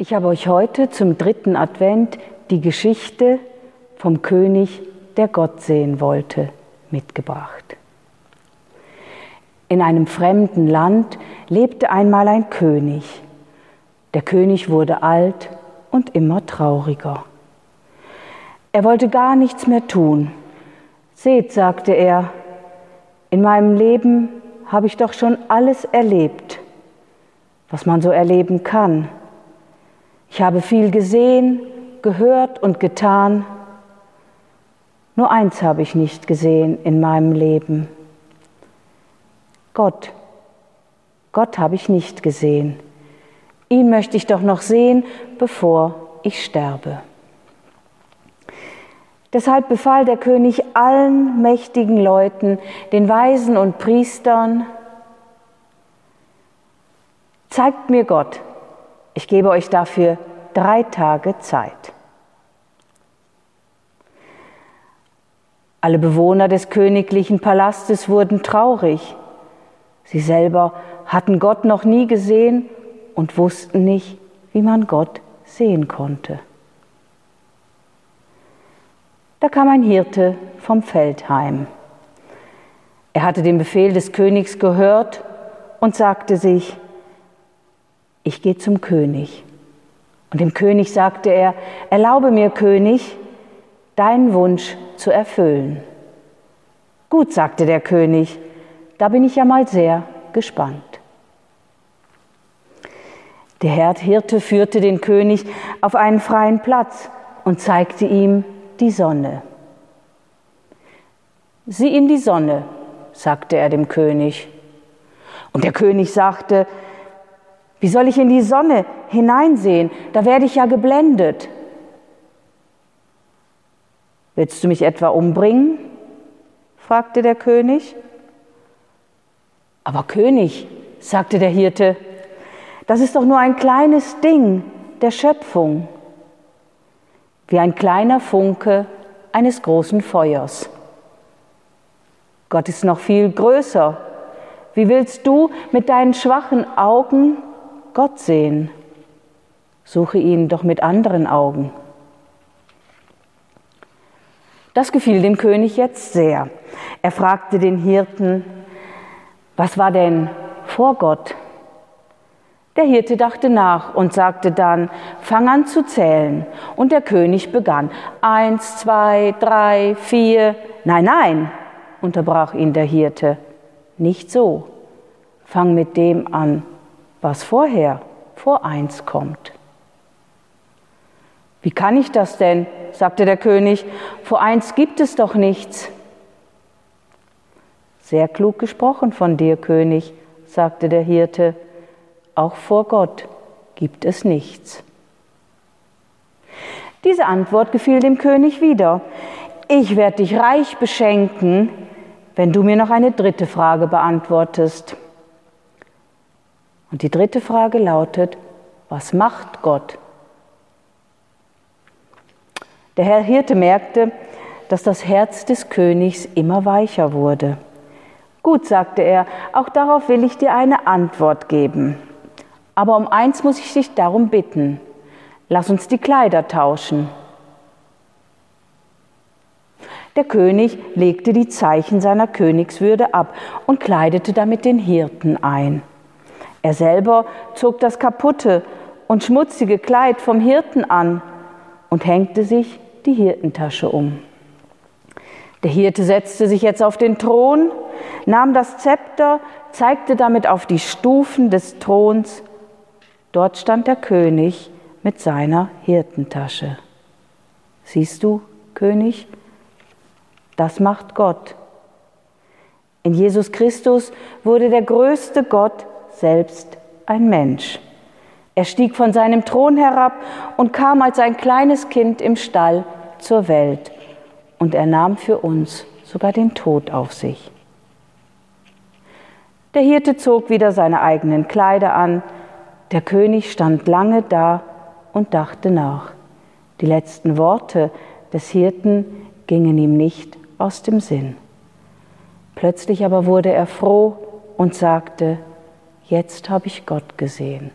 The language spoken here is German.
Ich habe euch heute zum dritten Advent die Geschichte vom König, der Gott sehen wollte, mitgebracht. In einem fremden Land lebte einmal ein König. Der König wurde alt und immer trauriger. Er wollte gar nichts mehr tun. Seht, sagte er, in meinem Leben habe ich doch schon alles erlebt, was man so erleben kann. Ich habe viel gesehen, gehört und getan. Nur eins habe ich nicht gesehen in meinem Leben. Gott. Gott habe ich nicht gesehen. Ihn möchte ich doch noch sehen, bevor ich sterbe. Deshalb befahl der König allen mächtigen Leuten, den Weisen und Priestern, zeigt mir Gott, ich gebe euch dafür drei Tage Zeit. Alle Bewohner des königlichen Palastes wurden traurig. Sie selber hatten Gott noch nie gesehen und wussten nicht, wie man Gott sehen konnte. Da kam ein Hirte vom Feld heim. Er hatte den Befehl des Königs gehört und sagte sich, ich gehe zum König. Und dem König sagte er, erlaube mir, König, deinen Wunsch zu erfüllen. Gut, sagte der König, da bin ich ja mal sehr gespannt. Der Herr Hirte führte den König auf einen freien Platz und zeigte ihm die Sonne. Sieh ihm die Sonne, sagte er dem König. Und der König sagte, wie soll ich in die Sonne hineinsehen? Da werde ich ja geblendet. Willst du mich etwa umbringen? fragte der König. Aber König, sagte der Hirte, das ist doch nur ein kleines Ding der Schöpfung, wie ein kleiner Funke eines großen Feuers. Gott ist noch viel größer. Wie willst du mit deinen schwachen Augen Gott sehen. Suche ihn doch mit anderen Augen. Das gefiel dem König jetzt sehr. Er fragte den Hirten, was war denn vor Gott? Der Hirte dachte nach und sagte dann, fang an zu zählen. Und der König begann. Eins, zwei, drei, vier. Nein, nein, unterbrach ihn der Hirte. Nicht so. Fang mit dem an, was vorher vor eins kommt. Wie kann ich das denn? sagte der König, vor eins gibt es doch nichts. Sehr klug gesprochen von dir, König, sagte der Hirte, auch vor Gott gibt es nichts. Diese Antwort gefiel dem König wieder. Ich werde dich reich beschenken, wenn du mir noch eine dritte Frage beantwortest. Und die dritte Frage lautet, was macht Gott? Der Herr Hirte merkte, dass das Herz des Königs immer weicher wurde. Gut, sagte er, auch darauf will ich dir eine Antwort geben. Aber um eins muss ich dich darum bitten. Lass uns die Kleider tauschen. Der König legte die Zeichen seiner Königswürde ab und kleidete damit den Hirten ein. Er selber zog das kaputte und schmutzige Kleid vom Hirten an und hängte sich die Hirtentasche um. Der Hirte setzte sich jetzt auf den Thron, nahm das Zepter, zeigte damit auf die Stufen des Throns. Dort stand der König mit seiner Hirtentasche. Siehst du, König, das macht Gott. In Jesus Christus wurde der größte Gott selbst ein Mensch. Er stieg von seinem Thron herab und kam als ein kleines Kind im Stall zur Welt. Und er nahm für uns sogar den Tod auf sich. Der Hirte zog wieder seine eigenen Kleider an. Der König stand lange da und dachte nach. Die letzten Worte des Hirten gingen ihm nicht aus dem Sinn. Plötzlich aber wurde er froh und sagte, jetzt habe ich Gott gesehen.